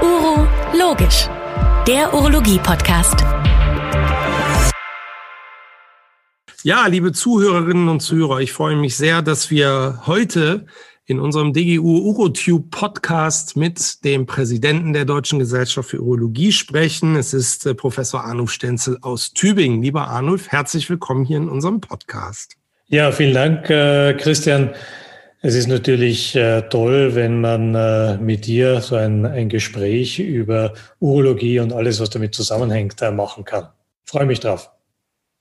Uro Logisch, der Urologie-Podcast. Ja, liebe Zuhörerinnen und Zuhörer, ich freue mich sehr, dass wir heute in unserem DGU UroTube Podcast mit dem Präsidenten der Deutschen Gesellschaft für Urologie sprechen. Es ist äh, Professor Arnulf Stenzel aus Tübingen. Lieber Arnulf, herzlich willkommen hier in unserem Podcast. Ja, vielen Dank, äh, Christian. Es ist natürlich äh, toll, wenn man mit dir so ein, ein Gespräch über Urologie und alles, was damit zusammenhängt, machen kann. freue mich drauf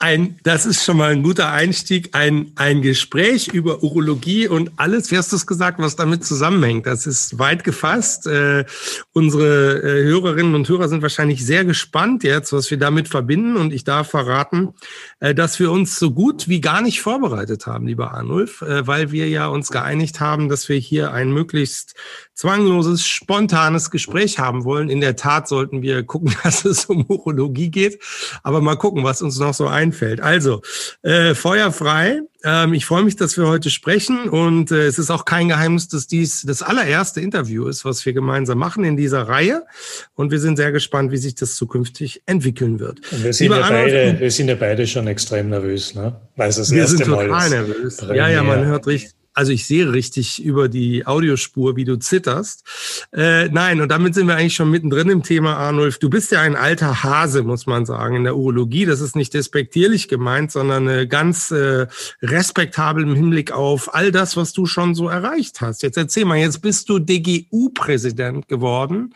ein, das ist schon mal ein guter Einstieg, ein, ein Gespräch über Urologie und alles, wie hast du es gesagt, was damit zusammenhängt. Das ist weit gefasst. Äh, unsere äh, Hörerinnen und Hörer sind wahrscheinlich sehr gespannt jetzt, was wir damit verbinden. Und ich darf verraten, äh, dass wir uns so gut wie gar nicht vorbereitet haben, lieber Arnulf, äh, weil wir ja uns geeinigt haben, dass wir hier ein möglichst zwangloses, spontanes Gespräch haben wollen. In der Tat sollten wir gucken, dass es um Urologie geht. Aber mal gucken, was uns noch so einfällt. Also, äh, Feuer frei. Ähm, ich freue mich, dass wir heute sprechen. Und äh, es ist auch kein Geheimnis, dass dies das allererste Interview ist, was wir gemeinsam machen in dieser Reihe. Und wir sind sehr gespannt, wie sich das zukünftig entwickeln wird. Und wir sind, ja beide, wir sind ja beide schon extrem nervös, ne? Weil es das wir erste sind total Mal ist. nervös. Ja, ja, man hört richtig also ich sehe richtig über die Audiospur, wie du zitterst. Äh, nein, und damit sind wir eigentlich schon mittendrin im Thema, Arnulf. Du bist ja ein alter Hase, muss man sagen, in der Urologie. Das ist nicht despektierlich gemeint, sondern äh, ganz äh, respektabel im Hinblick auf all das, was du schon so erreicht hast. Jetzt erzähl mal, jetzt bist du DGU-Präsident geworden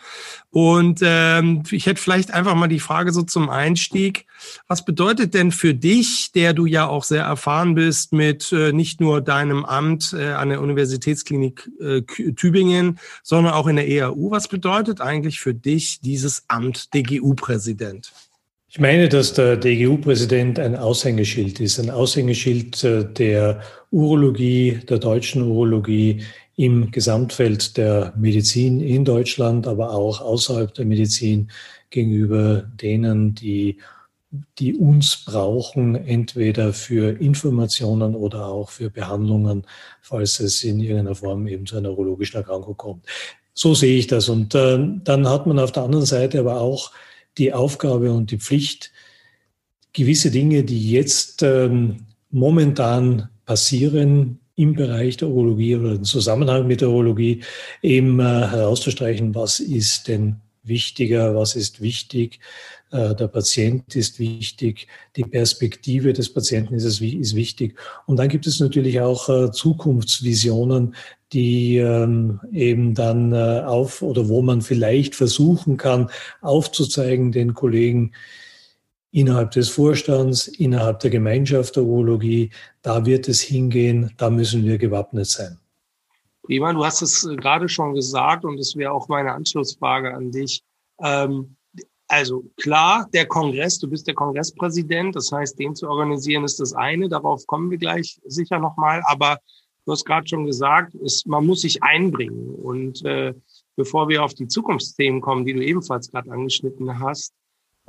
und ähm, ich hätte vielleicht einfach mal die Frage so zum Einstieg. Was bedeutet denn für dich, der du ja auch sehr erfahren bist mit äh, nicht nur deinem Amt äh, an der Universitätsklinik äh, Tübingen, sondern auch in der EAU, was bedeutet eigentlich für dich dieses Amt DGU-Präsident? Ich meine, dass der DGU-Präsident ein Aushängeschild ist, ein Aushängeschild äh, der Urologie, der deutschen Urologie im Gesamtfeld der Medizin in Deutschland, aber auch außerhalb der Medizin gegenüber denen, die, die uns brauchen, entweder für Informationen oder auch für Behandlungen, falls es in irgendeiner Form eben zu einer urologischen Erkrankung kommt. So sehe ich das. Und äh, dann hat man auf der anderen Seite aber auch die Aufgabe und die Pflicht, gewisse Dinge, die jetzt ähm, momentan passieren, im Bereich der Urologie oder im Zusammenhang mit der Urologie eben äh, herauszustreichen, was ist denn wichtiger, was ist wichtig. Äh, der Patient ist wichtig, die Perspektive des Patienten ist, ist wichtig. Und dann gibt es natürlich auch äh, Zukunftsvisionen, die ähm, eben dann äh, auf oder wo man vielleicht versuchen kann, aufzuzeigen den Kollegen, innerhalb des Vorstands, innerhalb der Gemeinschaft der Urologie. Da wird es hingehen, da müssen wir gewappnet sein. Prima, du hast es gerade schon gesagt und es wäre auch meine Anschlussfrage an dich. Ähm, also klar, der Kongress, du bist der Kongresspräsident, das heißt, den zu organisieren ist das eine, darauf kommen wir gleich sicher nochmal, aber du hast gerade schon gesagt, es, man muss sich einbringen. Und äh, bevor wir auf die Zukunftsthemen kommen, die du ebenfalls gerade angeschnitten hast,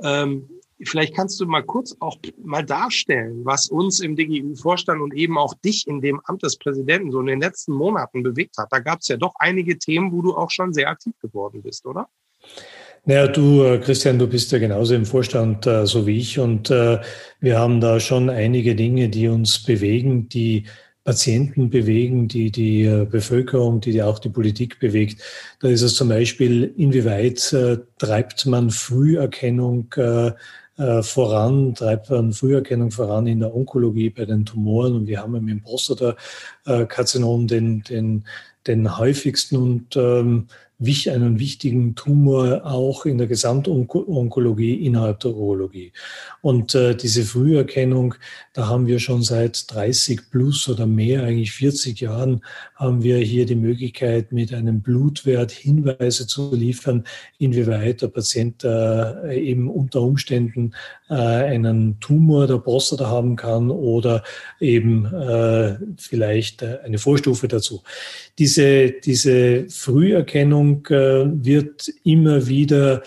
ähm, Vielleicht kannst du mal kurz auch mal darstellen, was uns im DGU-Vorstand und eben auch dich in dem Amt des Präsidenten so in den letzten Monaten bewegt hat. Da gab es ja doch einige Themen, wo du auch schon sehr aktiv geworden bist, oder? Naja, du, äh, Christian, du bist ja genauso im Vorstand, äh, so wie ich. Und äh, wir haben da schon einige Dinge, die uns bewegen, die Patienten bewegen, die die äh, Bevölkerung, die auch die Politik bewegt. Da ist es zum Beispiel, inwieweit äh, treibt man Früherkennung äh, äh, voran, treibt man Früherkennung voran in der Onkologie bei den Tumoren. Und wir haben mit dem Prostatakarzinom den, den, den häufigsten und ähm, einen wichtigen Tumor auch in der Gesamtonkologie innerhalb der Urologie. Und äh, diese Früherkennung, da haben wir schon seit 30 plus oder mehr, eigentlich 40 Jahren, haben wir hier die Möglichkeit, mit einem Blutwert Hinweise zu liefern, inwieweit der Patient äh, eben unter Umständen äh, einen Tumor der Prostata haben kann oder eben äh, vielleicht äh, eine Vorstufe dazu. Diese, diese Früherkennung äh, wird immer wieder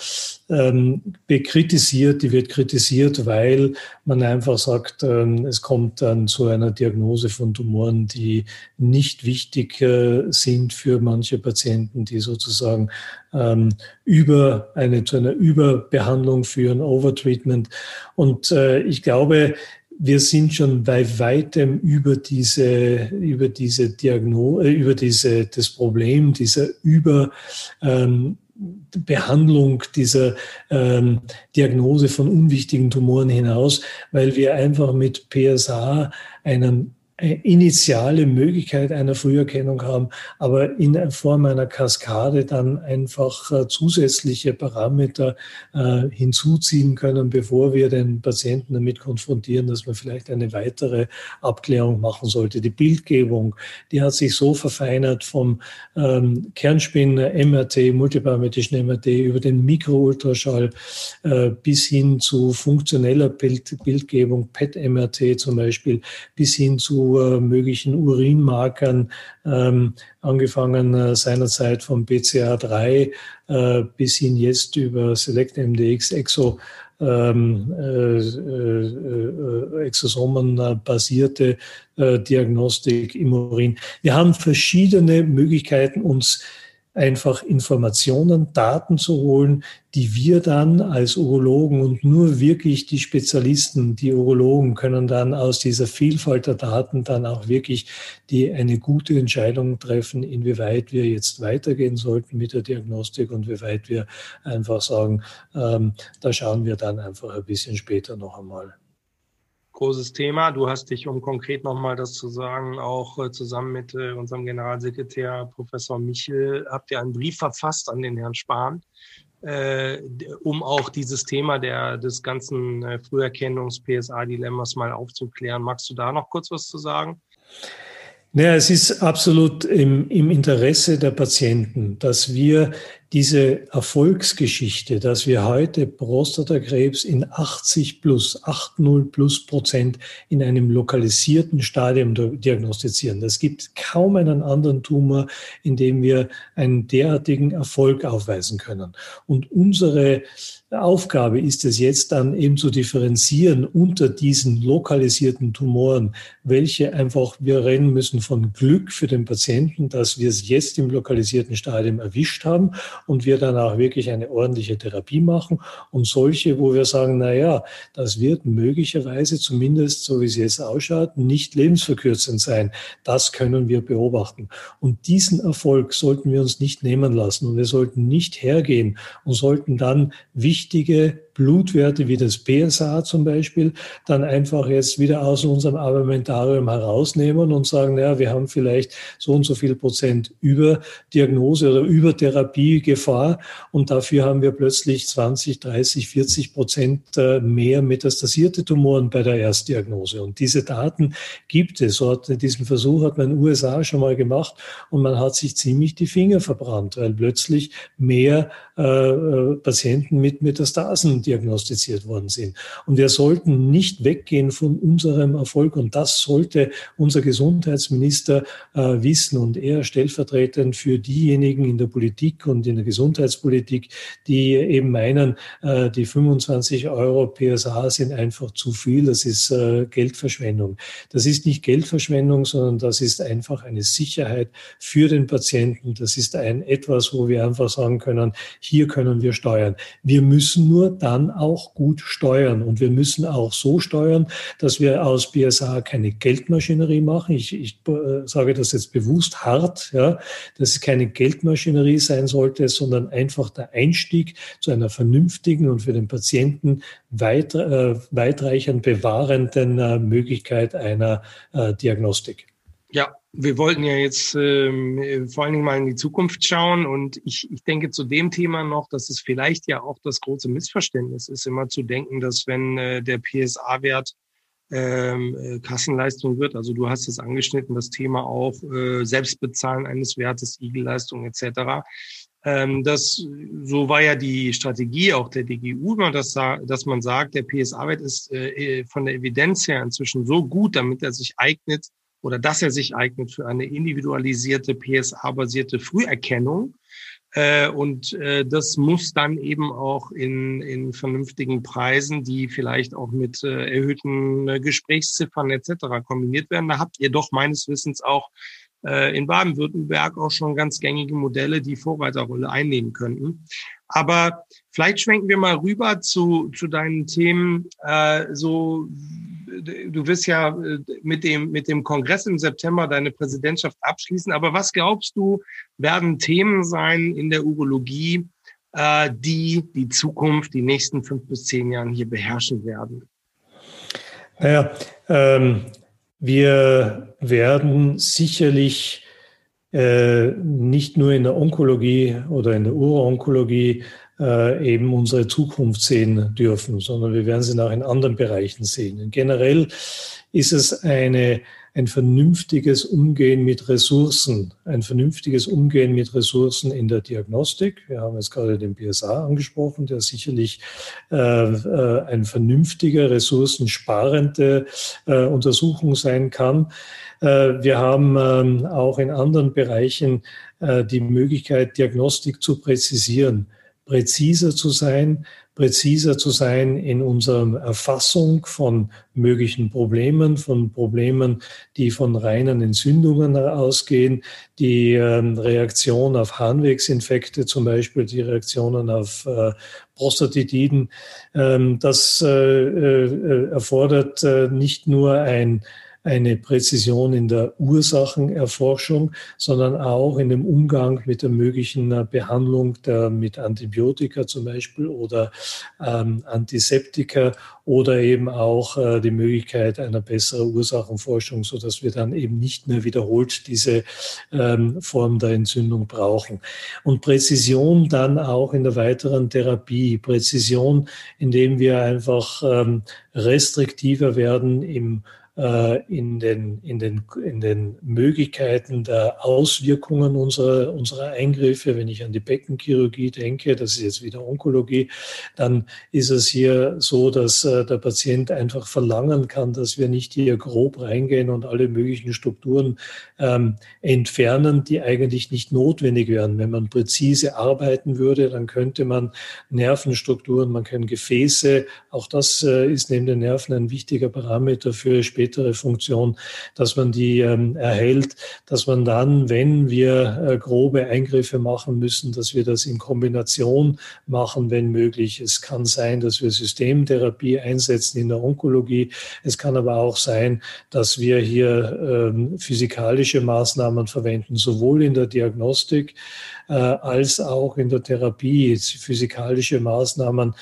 ähm, bekritisiert, die wird kritisiert, weil man einfach sagt, ähm, es kommt dann zu einer Diagnose von Tumoren, die nicht wichtig äh, sind für manche Patienten, die sozusagen ähm, über eine, zu einer Überbehandlung führen, Overtreatment. Und äh, ich glaube, wir sind schon bei weitem über diese, über diese Diagnose, äh, über diese, das Problem dieser Über, ähm, Behandlung dieser ähm, Diagnose von unwichtigen Tumoren hinaus, weil wir einfach mit PSA einen initiale Möglichkeit einer Früherkennung haben, aber in Form einer Kaskade dann einfach äh, zusätzliche Parameter äh, hinzuziehen können, bevor wir den Patienten damit konfrontieren, dass man vielleicht eine weitere Abklärung machen sollte. Die Bildgebung, die hat sich so verfeinert vom ähm, Kernspin MRT, multiparametrischen MRT über den Mikroultraschall äh, bis hin zu funktioneller Bild, Bildgebung, PET-MRT zum Beispiel, bis hin zu äh, möglichen Urinmarkern, ähm, angefangen äh, seinerzeit vom BCA3 äh, bis hin jetzt über SelectMDX, Exo, ähm, äh, äh, Exosomen basierte äh, Diagnostik im Urin. Wir haben verschiedene Möglichkeiten, uns einfach Informationen, Daten zu holen, die wir dann als Urologen und nur wirklich die Spezialisten, die Urologen können dann aus dieser Vielfalt der Daten dann auch wirklich die eine gute Entscheidung treffen, inwieweit wir jetzt weitergehen sollten mit der Diagnostik und wie weit wir einfach sagen, ähm, da schauen wir dann einfach ein bisschen später noch einmal großes Thema. Du hast dich, um konkret nochmal das zu sagen, auch äh, zusammen mit äh, unserem Generalsekretär Professor Michel, habt ihr einen Brief verfasst an den Herrn Spahn, äh, um auch dieses Thema der, des ganzen äh, Früherkennungs-PSA-Dilemmas mal aufzuklären. Magst du da noch kurz was zu sagen? Naja, es ist absolut im, im Interesse der Patienten, dass wir diese Erfolgsgeschichte, dass wir heute Prostatakrebs in 80 plus, 80 plus Prozent in einem lokalisierten Stadium diagnostizieren. Das gibt kaum einen anderen Tumor, in dem wir einen derartigen Erfolg aufweisen können. Und unsere Aufgabe ist es jetzt dann eben zu differenzieren unter diesen lokalisierten Tumoren, welche einfach wir rennen müssen von Glück für den Patienten, dass wir es jetzt im lokalisierten Stadium erwischt haben und wir dann auch wirklich eine ordentliche Therapie machen und solche, wo wir sagen, na ja, das wird möglicherweise zumindest, so wie es jetzt ausschaut, nicht lebensverkürzend sein. Das können wir beobachten. Und diesen Erfolg sollten wir uns nicht nehmen lassen und wir sollten nicht hergehen und sollten dann wichtige Blutwerte wie das PSA zum Beispiel dann einfach jetzt wieder aus unserem Armamentarium herausnehmen und sagen, naja, wir haben vielleicht so und so viel Prozent Überdiagnose oder Übertherapiegefahr und dafür haben wir plötzlich 20, 30, 40 Prozent äh, mehr metastasierte Tumoren bei der Erstdiagnose. Und diese Daten gibt es. So hat, diesen Versuch hat man in den USA schon mal gemacht und man hat sich ziemlich die Finger verbrannt, weil plötzlich mehr äh, äh Patienten mit Metastasen diagnostiziert worden sind. Und wir sollten nicht weggehen von unserem Erfolg. Und das sollte unser Gesundheitsminister äh, wissen und er stellvertretend für diejenigen in der Politik und in der Gesundheitspolitik, die eben meinen, äh, die 25 Euro PSA sind einfach zu viel. Das ist äh, Geldverschwendung. Das ist nicht Geldverschwendung, sondern das ist einfach eine Sicherheit für den Patienten. Das ist ein etwas, wo wir einfach sagen können, hier können wir steuern. Wir müssen nur dann dann auch gut steuern. Und wir müssen auch so steuern, dass wir aus BSA keine Geldmaschinerie machen. Ich, ich äh, sage das jetzt bewusst hart, ja, dass es keine Geldmaschinerie sein sollte, sondern einfach der Einstieg zu einer vernünftigen und für den Patienten weit, äh, weitreichend bewahrenden äh, Möglichkeit einer äh, Diagnostik. Ja, wir wollten ja jetzt ähm, vor allen Dingen mal in die Zukunft schauen und ich, ich denke zu dem Thema noch, dass es vielleicht ja auch das große Missverständnis ist, immer zu denken, dass wenn äh, der PSA-Wert ähm, äh, Kassenleistung wird, also du hast es angeschnitten, das Thema auch äh, Selbstbezahlen eines Wertes, Igelleistung etc., ähm, das, so war ja die Strategie auch der DGU, dass, dass man sagt, der PSA-Wert ist äh, von der Evidenz her inzwischen so gut, damit er sich eignet, oder dass er sich eignet für eine individualisierte PSA-basierte Früherkennung. Äh, und äh, das muss dann eben auch in, in vernünftigen Preisen, die vielleicht auch mit äh, erhöhten äh, Gesprächsziffern etc. kombiniert werden. Da habt ihr doch meines Wissens auch in Baden-Württemberg auch schon ganz gängige Modelle, die Vorreiterrolle einnehmen könnten. Aber vielleicht schwenken wir mal rüber zu, zu deinen Themen. Äh, so, du wirst ja äh, mit dem, mit dem Kongress im September deine Präsidentschaft abschließen. Aber was glaubst du, werden Themen sein in der Urologie, äh, die die Zukunft, die nächsten fünf bis zehn Jahren hier beherrschen werden? Naja, ähm, wir werden sicherlich äh, nicht nur in der Onkologie oder in der Uro-Onkologie äh, eben unsere Zukunft sehen dürfen, sondern wir werden sie auch in anderen Bereichen sehen. Und generell ist es eine, ein vernünftiges Umgehen mit Ressourcen, ein vernünftiges Umgehen mit Ressourcen in der Diagnostik. Wir haben jetzt gerade den BSA angesprochen, der sicherlich äh, äh, ein vernünftiger, ressourcensparende äh, Untersuchung sein kann. Äh, wir haben ähm, auch in anderen Bereichen äh, die Möglichkeit, Diagnostik zu präzisieren, präziser zu sein, präziser zu sein in unserer Erfassung von möglichen Problemen, von Problemen, die von reinen Entzündungen ausgehen, die ähm, Reaktion auf Harnwegsinfekte zum Beispiel, die Reaktionen auf äh, Prostatitiden. Ähm, das erfordert nicht nur ein eine Präzision in der Ursachenerforschung, sondern auch in dem Umgang mit der möglichen äh, Behandlung der, mit Antibiotika zum Beispiel oder ähm, Antiseptika oder eben auch äh, die Möglichkeit einer besseren Ursachenforschung, so dass wir dann eben nicht mehr wiederholt diese ähm, Form der Entzündung brauchen. Und Präzision dann auch in der weiteren Therapie. Präzision, indem wir einfach ähm, restriktiver werden im in den, in, den, in den Möglichkeiten der Auswirkungen unserer, unserer Eingriffe. Wenn ich an die Beckenchirurgie denke, das ist jetzt wieder Onkologie, dann ist es hier so, dass äh, der Patient einfach verlangen kann, dass wir nicht hier grob reingehen und alle möglichen Strukturen ähm, entfernen, die eigentlich nicht notwendig wären. Wenn man präzise arbeiten würde, dann könnte man Nervenstrukturen, man kann Gefäße, auch das äh, ist neben den Nerven ein wichtiger Parameter für später spätere Funktion, dass man die ähm, erhält, dass man dann, wenn wir äh, grobe Eingriffe machen müssen, dass wir das in Kombination machen, wenn möglich. Es kann sein, dass wir Systemtherapie einsetzen in der Onkologie. Es kann aber auch sein, dass wir hier ähm, physikalische Maßnahmen verwenden, sowohl in der Diagnostik äh, als auch in der Therapie. Physikalische Maßnahmen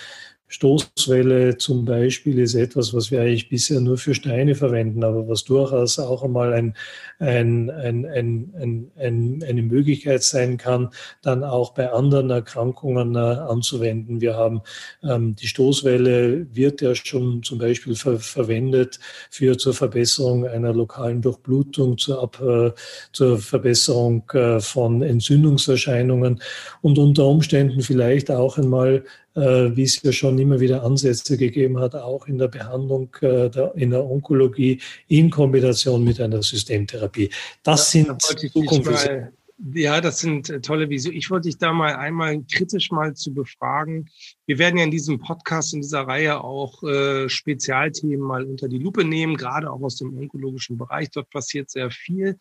Stoßwelle zum Beispiel ist etwas, was wir eigentlich bisher nur für Steine verwenden, aber was durchaus auch einmal ein, ein, ein, ein, ein, eine Möglichkeit sein kann, dann auch bei anderen Erkrankungen äh, anzuwenden. Wir haben ähm, die Stoßwelle wird ja schon zum Beispiel ver verwendet für zur Verbesserung einer lokalen Durchblutung, zur, Ab, äh, zur Verbesserung äh, von Entzündungserscheinungen und unter Umständen vielleicht auch einmal wie es ja schon immer wieder Ansätze gegeben hat, auch in der Behandlung äh, der, in der Onkologie in Kombination mit einer Systemtherapie. Das ja, sind Zukunftsvisionen. Ja, das sind äh, tolle Visionen. Ich wollte dich da mal einmal kritisch mal zu befragen. Wir werden ja in diesem Podcast, in dieser Reihe auch äh, Spezialthemen mal unter die Lupe nehmen, gerade auch aus dem onkologischen Bereich. Dort passiert sehr viel.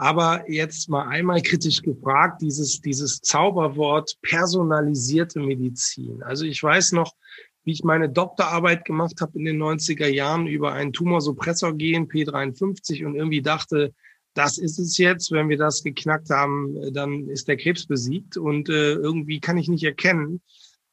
Aber jetzt mal einmal kritisch gefragt, dieses, dieses Zauberwort personalisierte Medizin. Also ich weiß noch, wie ich meine Doktorarbeit gemacht habe in den 90er Jahren über ein Tumorsuppressor-Gen P53 und irgendwie dachte, das ist es jetzt. Wenn wir das geknackt haben, dann ist der Krebs besiegt. Und äh, irgendwie kann ich nicht erkennen,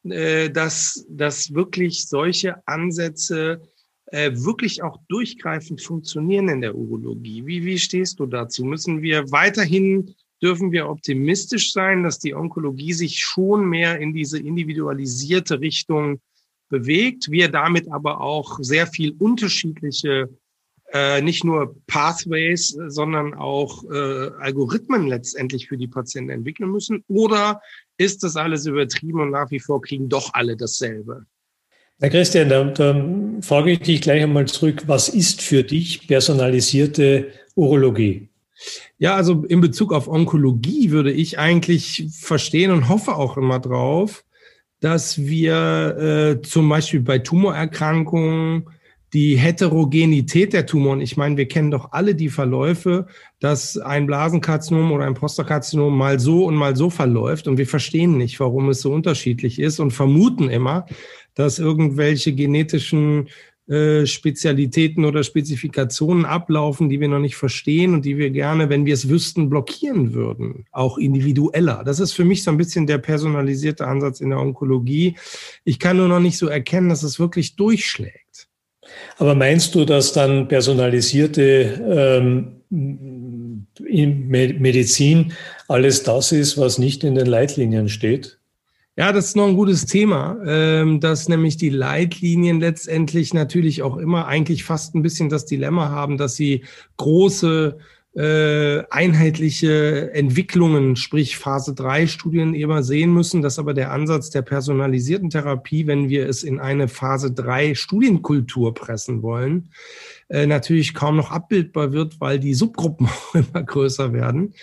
äh, dass, dass wirklich solche Ansätze äh, wirklich auch durchgreifend funktionieren in der Urologie. Wie, wie stehst du dazu? Müssen wir weiterhin, dürfen wir optimistisch sein, dass die Onkologie sich schon mehr in diese individualisierte Richtung bewegt, wir damit aber auch sehr viel unterschiedliche äh, nicht nur Pathways, sondern auch äh, Algorithmen letztendlich für die Patienten entwickeln müssen? Oder ist das alles übertrieben und nach wie vor kriegen doch alle dasselbe? Herr Christian, da, da frage ich dich gleich einmal zurück, was ist für dich personalisierte Urologie? Ja, also in Bezug auf Onkologie würde ich eigentlich verstehen und hoffe auch immer drauf, dass wir äh, zum Beispiel bei Tumorerkrankungen die Heterogenität der Tumoren, ich meine, wir kennen doch alle die Verläufe, dass ein Blasenkarzinom oder ein Prostakarzinom mal so und mal so verläuft und wir verstehen nicht, warum es so unterschiedlich ist und vermuten immer, dass irgendwelche genetischen äh, Spezialitäten oder Spezifikationen ablaufen, die wir noch nicht verstehen und die wir gerne, wenn wir es wüssten, blockieren würden, auch individueller. Das ist für mich so ein bisschen der personalisierte Ansatz in der Onkologie. Ich kann nur noch nicht so erkennen, dass es wirklich durchschlägt. Aber meinst du, dass dann personalisierte ähm, Medizin alles das ist, was nicht in den Leitlinien steht? Ja, das ist noch ein gutes Thema, ähm, dass nämlich die Leitlinien letztendlich natürlich auch immer eigentlich fast ein bisschen das Dilemma haben, dass sie große äh, einheitliche Entwicklungen, sprich Phase 3 Studien immer sehen müssen, dass aber der Ansatz der personalisierten Therapie, wenn wir es in eine Phase 3 Studienkultur pressen wollen, äh, natürlich kaum noch abbildbar wird, weil die Subgruppen auch immer größer werden.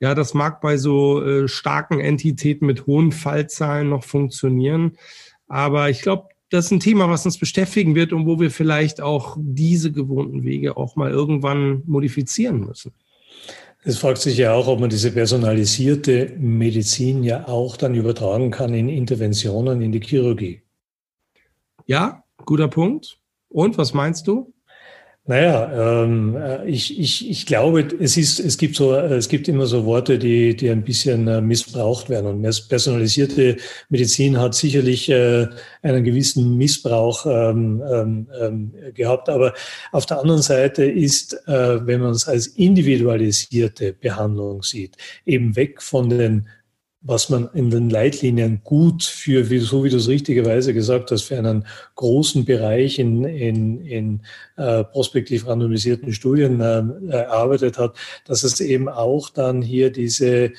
Ja, das mag bei so äh, starken Entitäten mit hohen Fallzahlen noch funktionieren. Aber ich glaube, das ist ein Thema, was uns beschäftigen wird und wo wir vielleicht auch diese gewohnten Wege auch mal irgendwann modifizieren müssen. Es fragt sich ja auch, ob man diese personalisierte Medizin ja auch dann übertragen kann in Interventionen in die Chirurgie. Ja, guter Punkt. Und was meinst du? Naja, ähm, äh, ich, ich, ich glaube, es ist, es gibt so, es gibt immer so Worte, die, die ein bisschen äh, missbraucht werden. Und personalisierte Medizin hat sicherlich äh, einen gewissen Missbrauch ähm, ähm, ähm, gehabt. Aber auf der anderen Seite ist, äh, wenn man es als individualisierte Behandlung sieht, eben weg von den was man in den Leitlinien gut für, wie, so wie du es richtigerweise gesagt hast, für einen großen Bereich in, in, in äh, prospektiv randomisierten Studien äh, erarbeitet hat, dass es eben auch dann hier diese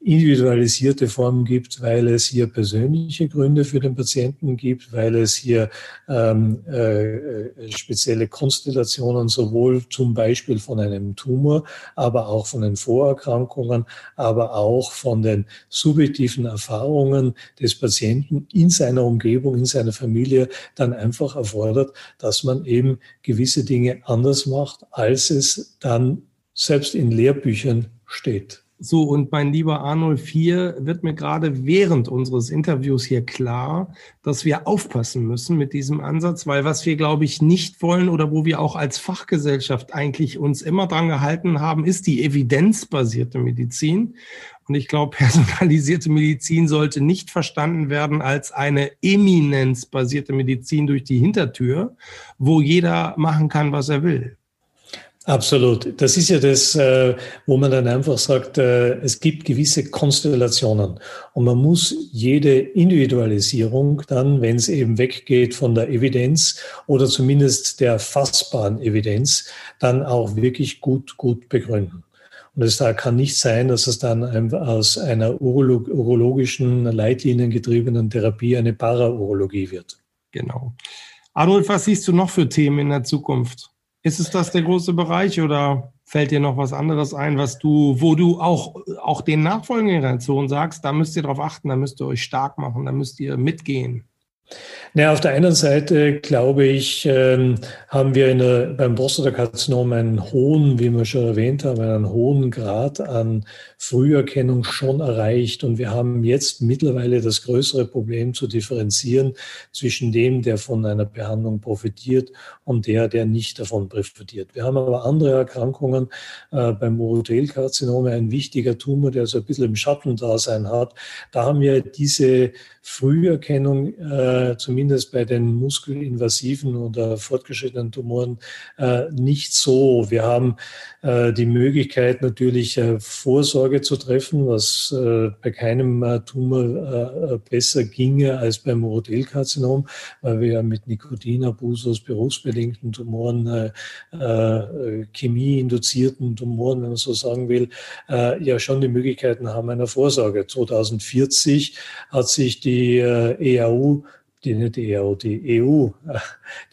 individualisierte Formen gibt, weil es hier persönliche Gründe für den Patienten gibt, weil es hier ähm, äh, spezielle Konstellationen sowohl zum Beispiel von einem Tumor, aber auch von den Vorerkrankungen, aber auch von den subjektiven Erfahrungen des Patienten in seiner Umgebung, in seiner Familie dann einfach erfordert, dass man eben gewisse Dinge anders macht, als es dann selbst in Lehrbüchern steht. So, und mein lieber Arnold 4 wird mir gerade während unseres Interviews hier klar, dass wir aufpassen müssen mit diesem Ansatz, weil was wir, glaube ich, nicht wollen oder wo wir auch als Fachgesellschaft eigentlich uns immer dran gehalten haben, ist die evidenzbasierte Medizin. Und ich glaube, personalisierte Medizin sollte nicht verstanden werden als eine eminenzbasierte Medizin durch die Hintertür, wo jeder machen kann, was er will. Absolut. Das ist ja das, äh, wo man dann einfach sagt, äh, es gibt gewisse Konstellationen und man muss jede Individualisierung dann, wenn es eben weggeht von der Evidenz oder zumindest der fassbaren Evidenz, dann auch wirklich gut, gut begründen. Und es kann nicht sein, dass es dann aus einer urolog urologischen, leitliniengetriebenen Therapie eine Paraurologie wird. Genau. Adolf, was siehst du noch für Themen in der Zukunft? Ist es das der große Bereich oder fällt dir noch was anderes ein, was du, wo du auch, auch den nachfolgenden Generationen sagst, da müsst ihr darauf achten, da müsst ihr euch stark machen, da müsst ihr mitgehen? Na, auf der einen Seite, glaube ich, ähm, haben wir der, beim Prostatakarzinom einen hohen, wie wir schon erwähnt haben, einen hohen Grad an Früherkennung schon erreicht. Und wir haben jetzt mittlerweile das größere Problem zu differenzieren zwischen dem, der von einer Behandlung profitiert und der, der nicht davon profitiert. Wir haben aber andere Erkrankungen. Äh, beim Urothelkarzinom ein wichtiger Tumor, der so ein bisschen im Schattendasein hat. Da haben wir diese Früherkennung äh, zumindest bei den muskelinvasiven oder fortgeschrittenen Tumoren äh, nicht so. Wir haben äh, die Möglichkeit natürlich äh, Vorsorge zu treffen, was äh, bei keinem äh, Tumor äh, besser ginge als beim Urotelkarzinom, weil wir ja mit Nikotinabus berufsbedingten Tumoren, chemieinduzierten Tumoren, wenn man so sagen will, ja schon die Möglichkeiten haben einer Vorsorge. 2040 hat sich die äh, EAU, die nicht die EAU, die EU,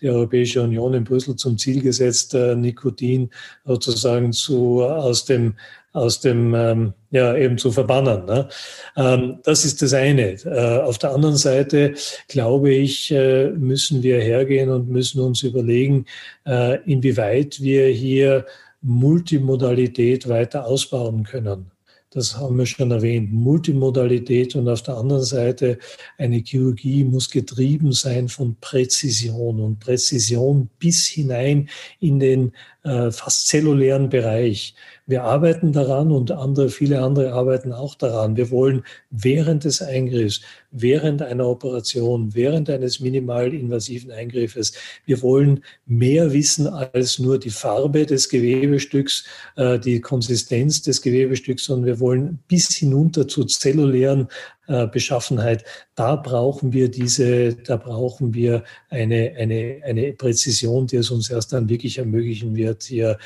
die Europäische Union in Brüssel zum Ziel gesetzt, äh, Nikotin sozusagen zu, aus dem aus dem, ähm, ja, eben zu verbannen. Ne? Ähm, das ist das eine. Äh, auf der anderen Seite, glaube ich, äh, müssen wir hergehen und müssen uns überlegen, äh, inwieweit wir hier Multimodalität weiter ausbauen können das haben wir schon erwähnt, Multimodalität und auf der anderen Seite eine Chirurgie muss getrieben sein von Präzision und Präzision bis hinein in den äh, fast zellulären Bereich. Wir arbeiten daran und andere, viele andere arbeiten auch daran. Wir wollen während des Eingriffs, während einer Operation, während eines minimalinvasiven Eingriffes, wir wollen mehr wissen als nur die Farbe des Gewebestücks, äh, die Konsistenz des Gewebestücks, sondern wir wollen bis hinunter zur zellulären äh, Beschaffenheit. Da brauchen wir diese, da brauchen wir eine, eine, eine Präzision, die es uns erst dann wirklich ermöglichen wird, hier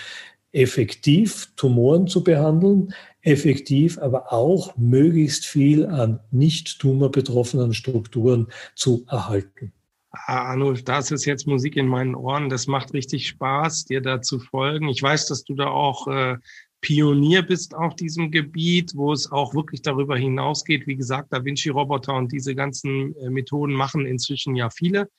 effektiv Tumoren zu behandeln, effektiv aber auch möglichst viel an nicht tumorbetroffenen Strukturen zu erhalten. Ah, Arnulf, das ist jetzt Musik in meinen Ohren. Das macht richtig Spaß, dir da zu folgen. Ich weiß, dass du da auch äh, Pionier bist auf diesem Gebiet, wo es auch wirklich darüber hinausgeht. Wie gesagt, Da Vinci-Roboter und diese ganzen äh, Methoden machen inzwischen ja viele.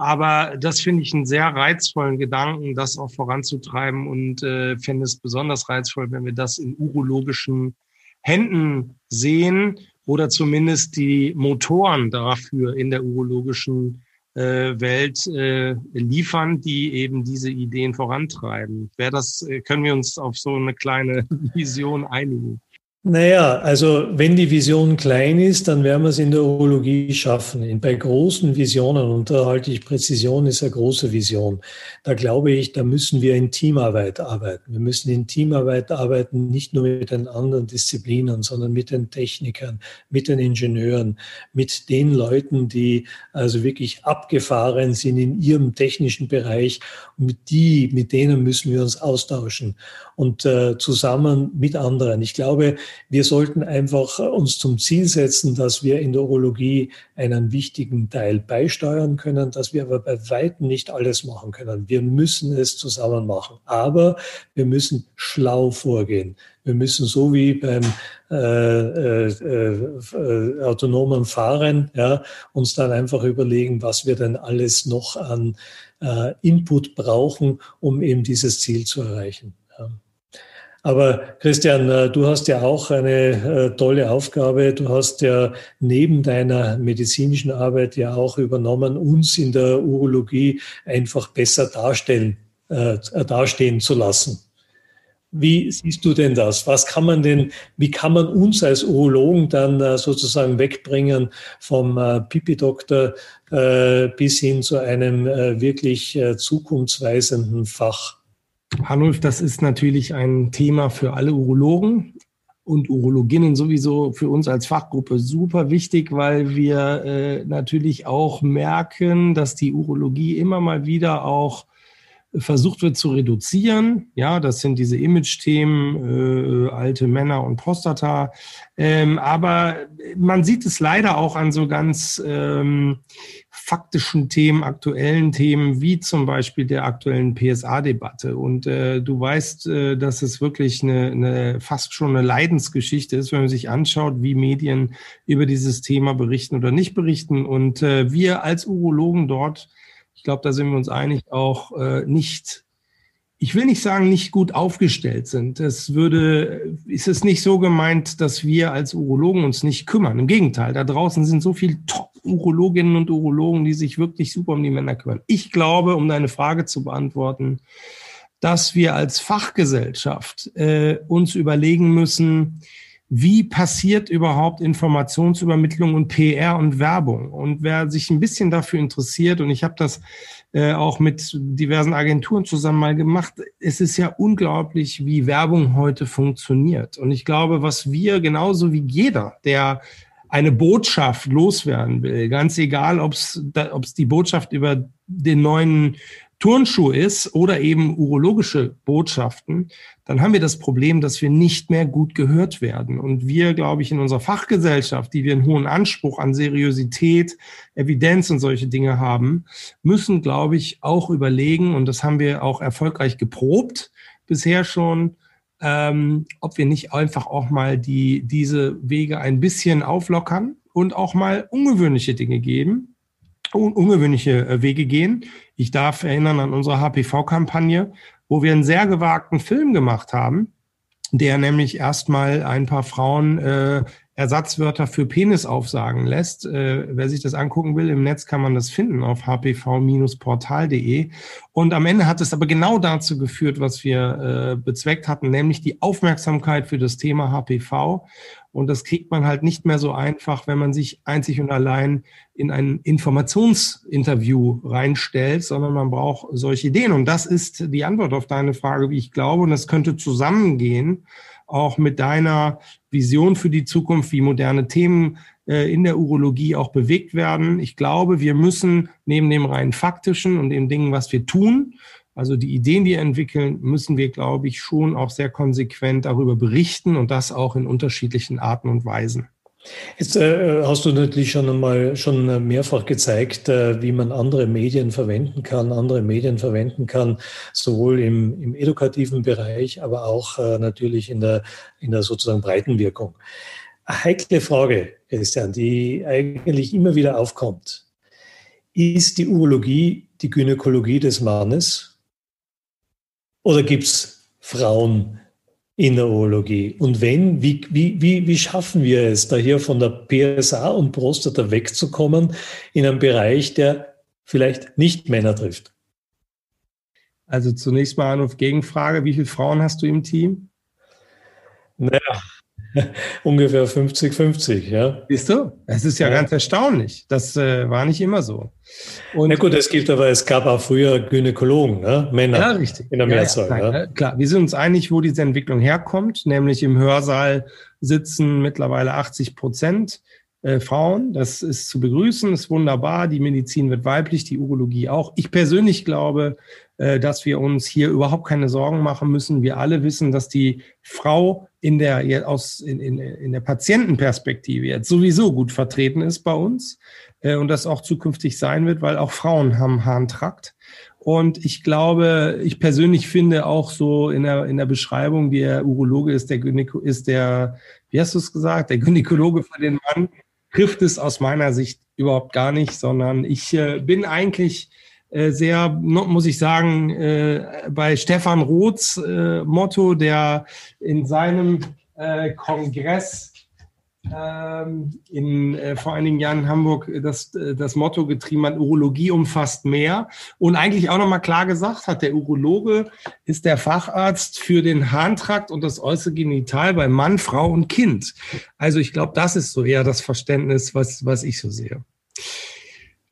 Aber das finde ich einen sehr reizvollen Gedanken, das auch voranzutreiben und äh, fände es besonders reizvoll, wenn wir das in urologischen Händen sehen oder zumindest die Motoren dafür in der urologischen äh, Welt äh, liefern, die eben diese Ideen vorantreiben. Wäre das, äh, können wir uns auf so eine kleine Vision einigen? Naja, also wenn die Vision klein ist, dann werden wir es in der Urologie schaffen. Bei großen Visionen, und da halte ich Präzision ist eine große Vision, da glaube ich, da müssen wir in Teamarbeit arbeiten. Wir müssen in Teamarbeit arbeiten, nicht nur mit den anderen Disziplinen, sondern mit den Technikern, mit den Ingenieuren, mit den Leuten, die also wirklich abgefahren sind in ihrem technischen Bereich. Und mit die, mit denen müssen wir uns austauschen und äh, zusammen mit anderen. Ich glaube, wir sollten einfach uns zum Ziel setzen, dass wir in der Urologie einen wichtigen Teil beisteuern können, dass wir aber bei weitem nicht alles machen können. Wir müssen es zusammen machen, aber wir müssen schlau vorgehen. Wir müssen so wie beim äh, äh, äh, autonomen Fahren ja, uns dann einfach überlegen, was wir denn alles noch an äh, Input brauchen, um eben dieses Ziel zu erreichen. Ja. Aber Christian, äh, du hast ja auch eine äh, tolle Aufgabe. Du hast ja neben deiner medizinischen Arbeit ja auch übernommen, uns in der Urologie einfach besser darstellen, äh, dastehen zu lassen. Wie siehst du denn das? Was kann man denn, wie kann man uns als Urologen dann äh, sozusagen wegbringen vom Pipi-Doktor bis hin zu einem wirklich zukunftsweisenden Fach? Hanulf, das ist natürlich ein Thema für alle Urologen und Urologinnen sowieso für uns als Fachgruppe super wichtig, weil wir äh, natürlich auch merken, dass die Urologie immer mal wieder auch versucht wird zu reduzieren. Ja, das sind diese Image-Themen, äh, alte Männer und Prostata. Ähm, aber man sieht es leider auch an so ganz ähm, faktischen Themen, aktuellen Themen, wie zum Beispiel der aktuellen PSA-Debatte. Und äh, du weißt, äh, dass es wirklich eine, eine fast schon eine Leidensgeschichte ist, wenn man sich anschaut, wie Medien über dieses Thema berichten oder nicht berichten. Und äh, wir als Urologen dort ich glaube, da sind wir uns einig, auch äh, nicht, ich will nicht sagen, nicht gut aufgestellt sind. Es würde, ist es nicht so gemeint, dass wir als Urologen uns nicht kümmern. Im Gegenteil, da draußen sind so viele Top-Urologinnen und Urologen, die sich wirklich super um die Männer kümmern. Ich glaube, um deine Frage zu beantworten, dass wir als Fachgesellschaft äh, uns überlegen müssen, wie passiert überhaupt Informationsübermittlung und PR und Werbung? Und wer sich ein bisschen dafür interessiert, und ich habe das äh, auch mit diversen Agenturen zusammen mal gemacht, es ist ja unglaublich, wie Werbung heute funktioniert. Und ich glaube, was wir genauso wie jeder, der eine Botschaft loswerden will, ganz egal, ob es die Botschaft über den neuen Turnschuh ist oder eben urologische Botschaften, dann haben wir das Problem, dass wir nicht mehr gut gehört werden. Und wir, glaube ich, in unserer Fachgesellschaft, die wir einen hohen Anspruch an Seriosität, Evidenz und solche Dinge haben, müssen, glaube ich, auch überlegen, und das haben wir auch erfolgreich geprobt bisher schon, ähm, ob wir nicht einfach auch mal die, diese Wege ein bisschen auflockern und auch mal ungewöhnliche Dinge geben, un ungewöhnliche äh, Wege gehen. Ich darf erinnern an unsere HPV-Kampagne, wo wir einen sehr gewagten Film gemacht haben, der nämlich erstmal ein paar Frauen äh, Ersatzwörter für Penis aufsagen lässt. Äh, wer sich das angucken will, im Netz kann man das finden auf hpv-portal.de. Und am Ende hat es aber genau dazu geführt, was wir äh, bezweckt hatten, nämlich die Aufmerksamkeit für das Thema HPV. Und das kriegt man halt nicht mehr so einfach, wenn man sich einzig und allein in ein Informationsinterview reinstellt, sondern man braucht solche Ideen. Und das ist die Antwort auf deine Frage, wie ich glaube. Und das könnte zusammengehen auch mit deiner Vision für die Zukunft, wie moderne Themen äh, in der Urologie auch bewegt werden. Ich glaube, wir müssen neben dem rein faktischen und den Dingen, was wir tun, also die Ideen, die wir entwickeln, müssen wir, glaube ich, schon auch sehr konsequent darüber berichten und das auch in unterschiedlichen Arten und Weisen. Jetzt äh, hast du natürlich schon einmal schon mehrfach gezeigt, äh, wie man andere Medien verwenden kann, andere Medien verwenden kann, sowohl im, im edukativen Bereich, aber auch äh, natürlich in der, in der sozusagen Breitenwirkung. Eine heikle Frage, Christian, die eigentlich immer wieder aufkommt. Ist die Urologie die Gynäkologie des Mannes? Oder gibt es Frauen, in der Urologie? Und wenn, wie, wie, wie, wie schaffen wir es, da hier von der PSA und Prostata wegzukommen in einen Bereich, der vielleicht nicht Männer trifft? Also zunächst mal eine Gegenfrage. Wie viele Frauen hast du im Team? Naja, Ungefähr 50-50, ja. Siehst du? Das ist ja, ja. ganz erstaunlich. Das äh, war nicht immer so. Und Na gut, es gibt aber, es gab auch früher Gynäkologen, ne? Männer ja, richtig. in der Mehrzahl. Ja, ja, klar, wir sind uns einig, wo diese Entwicklung herkommt, nämlich im Hörsaal sitzen mittlerweile 80 Prozent äh, Frauen. Das ist zu begrüßen, ist wunderbar. Die Medizin wird weiblich, die Urologie auch. Ich persönlich glaube, dass wir uns hier überhaupt keine Sorgen machen müssen. Wir alle wissen, dass die Frau in der, aus, in, in, in der Patientenperspektive jetzt sowieso gut vertreten ist bei uns äh, und das auch zukünftig sein wird, weil auch Frauen haben Harntrakt. Und ich glaube, ich persönlich finde auch so in der, in der Beschreibung, der Urologe ist der Gynäko, ist der, wie hast du es gesagt, der Gynäkologe für den Mann, trifft es aus meiner Sicht überhaupt gar nicht, sondern ich äh, bin eigentlich äh, sehr, muss ich sagen, äh, bei Stefan Roths äh, Motto, der in seinem äh, Kongress ähm, in äh, vor einigen Jahren in Hamburg das, äh, das Motto getrieben hat, Urologie umfasst mehr und eigentlich auch nochmal klar gesagt hat, der Urologe ist der Facharzt für den Harntrakt und das äußere Genital bei Mann, Frau und Kind. Also ich glaube, das ist so eher das Verständnis, was, was ich so sehe.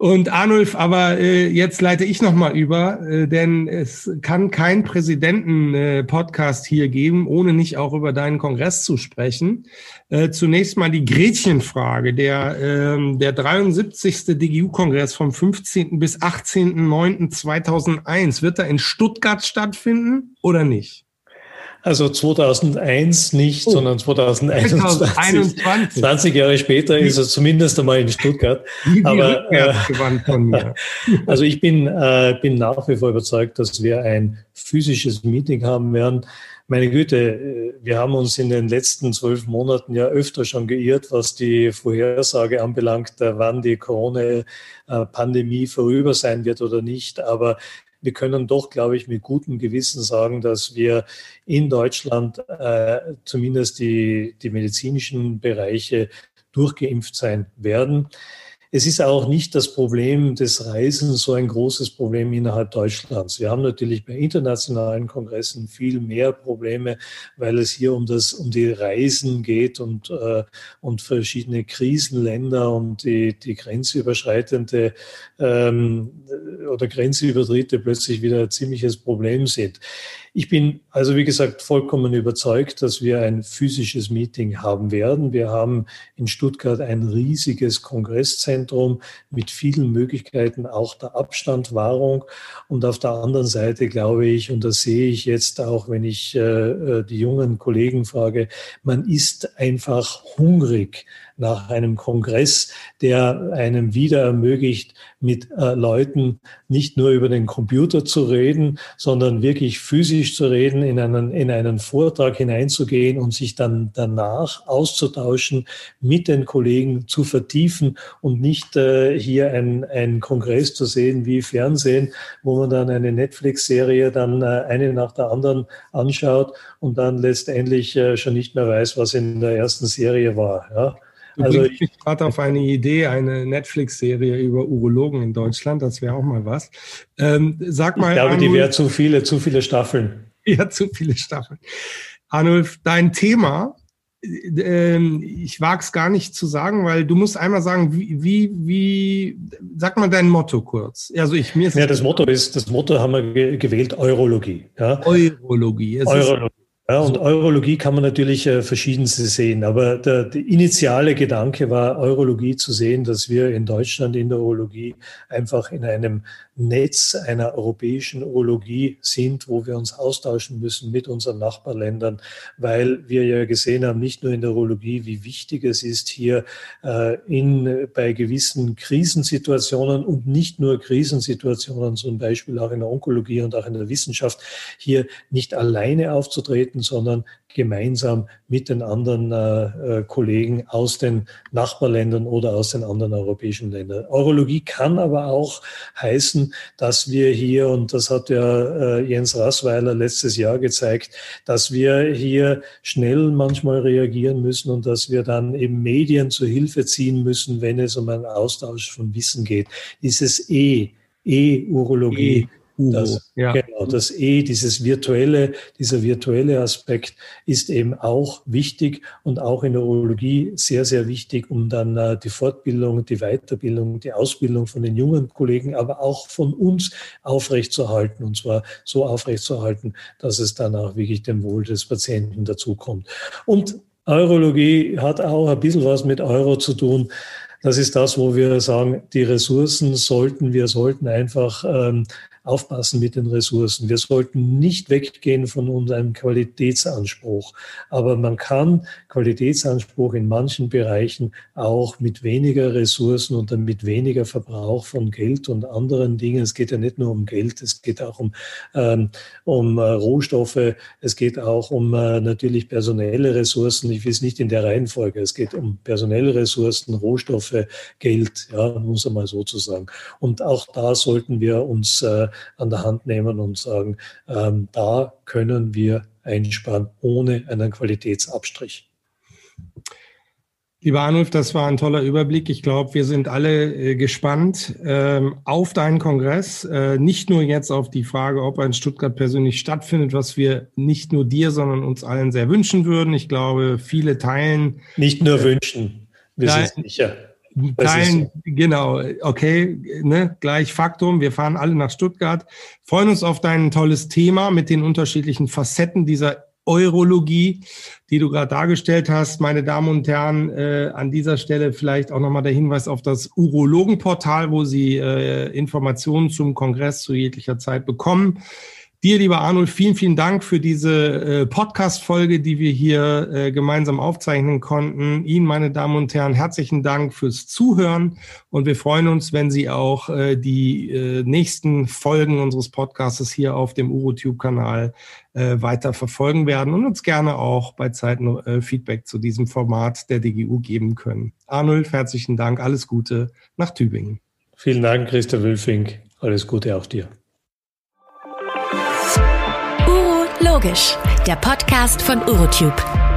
Und Arnulf, aber äh, jetzt leite ich nochmal über, äh, denn es kann kein Präsidenten-Podcast äh, hier geben, ohne nicht auch über deinen Kongress zu sprechen. Äh, zunächst mal die Gretchenfrage. Der, äh, der 73. DGU-Kongress vom 15. bis 18.09.2001, wird er in Stuttgart stattfinden oder nicht? Also 2001 nicht, oh. sondern 2021. 2021. 20 Jahre später ist er zumindest einmal in Stuttgart. Aber äh, also ich bin, äh, bin nach wie vor überzeugt, dass wir ein physisches Meeting haben werden. Meine Güte, äh, wir haben uns in den letzten zwölf Monaten ja öfter schon geirrt, was die Vorhersage anbelangt, wann die Corona-Pandemie vorüber sein wird oder nicht. Aber wir können doch, glaube ich, mit gutem Gewissen sagen, dass wir in Deutschland äh, zumindest die, die medizinischen Bereiche durchgeimpft sein werden. Es ist auch nicht das Problem des Reisens so ein großes Problem innerhalb Deutschlands. Wir haben natürlich bei internationalen Kongressen viel mehr Probleme, weil es hier um das, um die Reisen geht und, äh, und verschiedene Krisenländer und die, die grenzüberschreitende ähm, oder Grenzübertritte plötzlich wieder ein ziemliches Problem sind. Ich bin also, wie gesagt, vollkommen überzeugt, dass wir ein physisches Meeting haben werden. Wir haben in Stuttgart ein riesiges Kongresszentrum mit vielen Möglichkeiten auch der Abstandwahrung. Und auf der anderen Seite glaube ich, und das sehe ich jetzt auch, wenn ich äh, äh die jungen Kollegen frage, man ist einfach hungrig nach einem Kongress, der einem wieder ermöglicht, mit äh, Leuten nicht nur über den Computer zu reden, sondern wirklich physisch zu reden, in einen, in einen Vortrag hineinzugehen und sich dann danach auszutauschen, mit den Kollegen zu vertiefen und nicht äh, hier ein, ein Kongress zu sehen wie Fernsehen, wo man dann eine Netflix-Serie dann äh, eine nach der anderen anschaut und dann letztendlich äh, schon nicht mehr weiß, was in der ersten Serie war. Ja. Also ich bin gerade auf eine Idee, eine Netflix-Serie über Urologen in Deutschland. Das wäre auch mal was. Ähm, sag mal. Ich glaube, Arnulf, die wäre zu viele, zu viele Staffeln. Ja, zu viele Staffeln. Arnulf, dein Thema, äh, ich wage es gar nicht zu sagen, weil du musst einmal sagen, wie, wie, wie, sag mal dein Motto kurz. Also ich mir ja, das Motto ist, das Motto haben wir gewählt, Eurologie. Ja? Eurologie. Es Eurologie. Ja, und Eurologie kann man natürlich äh, verschiedenste sehen, aber der, der initiale Gedanke war, Eurologie zu sehen, dass wir in Deutschland in der Urologie einfach in einem Netz einer europäischen Urologie sind, wo wir uns austauschen müssen mit unseren Nachbarländern, weil wir ja gesehen haben, nicht nur in der Urologie, wie wichtig es ist, hier äh, in, bei gewissen Krisensituationen und nicht nur Krisensituationen, zum Beispiel auch in der Onkologie und auch in der Wissenschaft, hier nicht alleine aufzutreten, sondern gemeinsam mit den anderen äh, äh, Kollegen aus den Nachbarländern oder aus den anderen europäischen Ländern. Eurologie kann aber auch heißen, dass wir hier, und das hat ja äh, Jens Rassweiler letztes Jahr gezeigt, dass wir hier schnell manchmal reagieren müssen und dass wir dann eben Medien zur Hilfe ziehen müssen, wenn es um einen Austausch von Wissen geht. Dieses E, E-Urologie. E Ugo. Das, ja. Genau, das E, dieses virtuelle, dieser virtuelle Aspekt ist eben auch wichtig und auch in der Urologie sehr, sehr wichtig, um dann äh, die Fortbildung, die Weiterbildung, die Ausbildung von den jungen Kollegen, aber auch von uns aufrechtzuerhalten und zwar so aufrechtzuerhalten, dass es dann auch wirklich dem Wohl des Patienten dazukommt. Und Eurologie hat auch ein bisschen was mit Euro zu tun. Das ist das, wo wir sagen, die Ressourcen sollten, wir sollten einfach ähm, aufpassen mit den Ressourcen. Wir sollten nicht weggehen von unserem Qualitätsanspruch. Aber man kann Qualitätsanspruch in manchen Bereichen auch mit weniger Ressourcen und dann mit weniger Verbrauch von Geld und anderen Dingen. Es geht ja nicht nur um Geld, es geht auch um, ähm, um äh, Rohstoffe, es geht auch um äh, natürlich personelle Ressourcen. Ich will es nicht in der Reihenfolge. Es geht um personelle Ressourcen, Rohstoffe, Geld, ja, muss man mal so zu sagen. Und auch da sollten wir uns äh, an der Hand nehmen und sagen, ähm, da können wir einsparen ohne einen Qualitätsabstrich. Lieber Arnulf, das war ein toller Überblick. Ich glaube, wir sind alle äh, gespannt ähm, auf deinen Kongress. Äh, nicht nur jetzt auf die Frage, ob er in Stuttgart persönlich stattfindet, was wir nicht nur dir, sondern uns allen sehr wünschen würden. Ich glaube, viele teilen. Nicht nur äh, wünschen, wir sind sicher. Teilen, genau, okay, ne, gleich Faktum. Wir fahren alle nach Stuttgart, freuen uns auf dein tolles Thema mit den unterschiedlichen Facetten dieser Eurologie, die du gerade dargestellt hast. Meine Damen und Herren, äh, an dieser Stelle vielleicht auch nochmal der Hinweis auf das Urologenportal, wo Sie äh, Informationen zum Kongress zu jeglicher Zeit bekommen. Dir, lieber Arnold, vielen, vielen Dank für diese äh, Podcast-Folge, die wir hier äh, gemeinsam aufzeichnen konnten. Ihnen, meine Damen und Herren, herzlichen Dank fürs Zuhören und wir freuen uns, wenn Sie auch äh, die äh, nächsten Folgen unseres Podcasts hier auf dem UroTube-Kanal äh, weiter verfolgen werden und uns gerne auch bei Zeiten äh, Feedback zu diesem Format der DGU geben können. Arnold, herzlichen Dank, alles Gute nach Tübingen. Vielen Dank, Christa Wülfing. Alles Gute auch dir. Logisch, der Podcast von Urotube.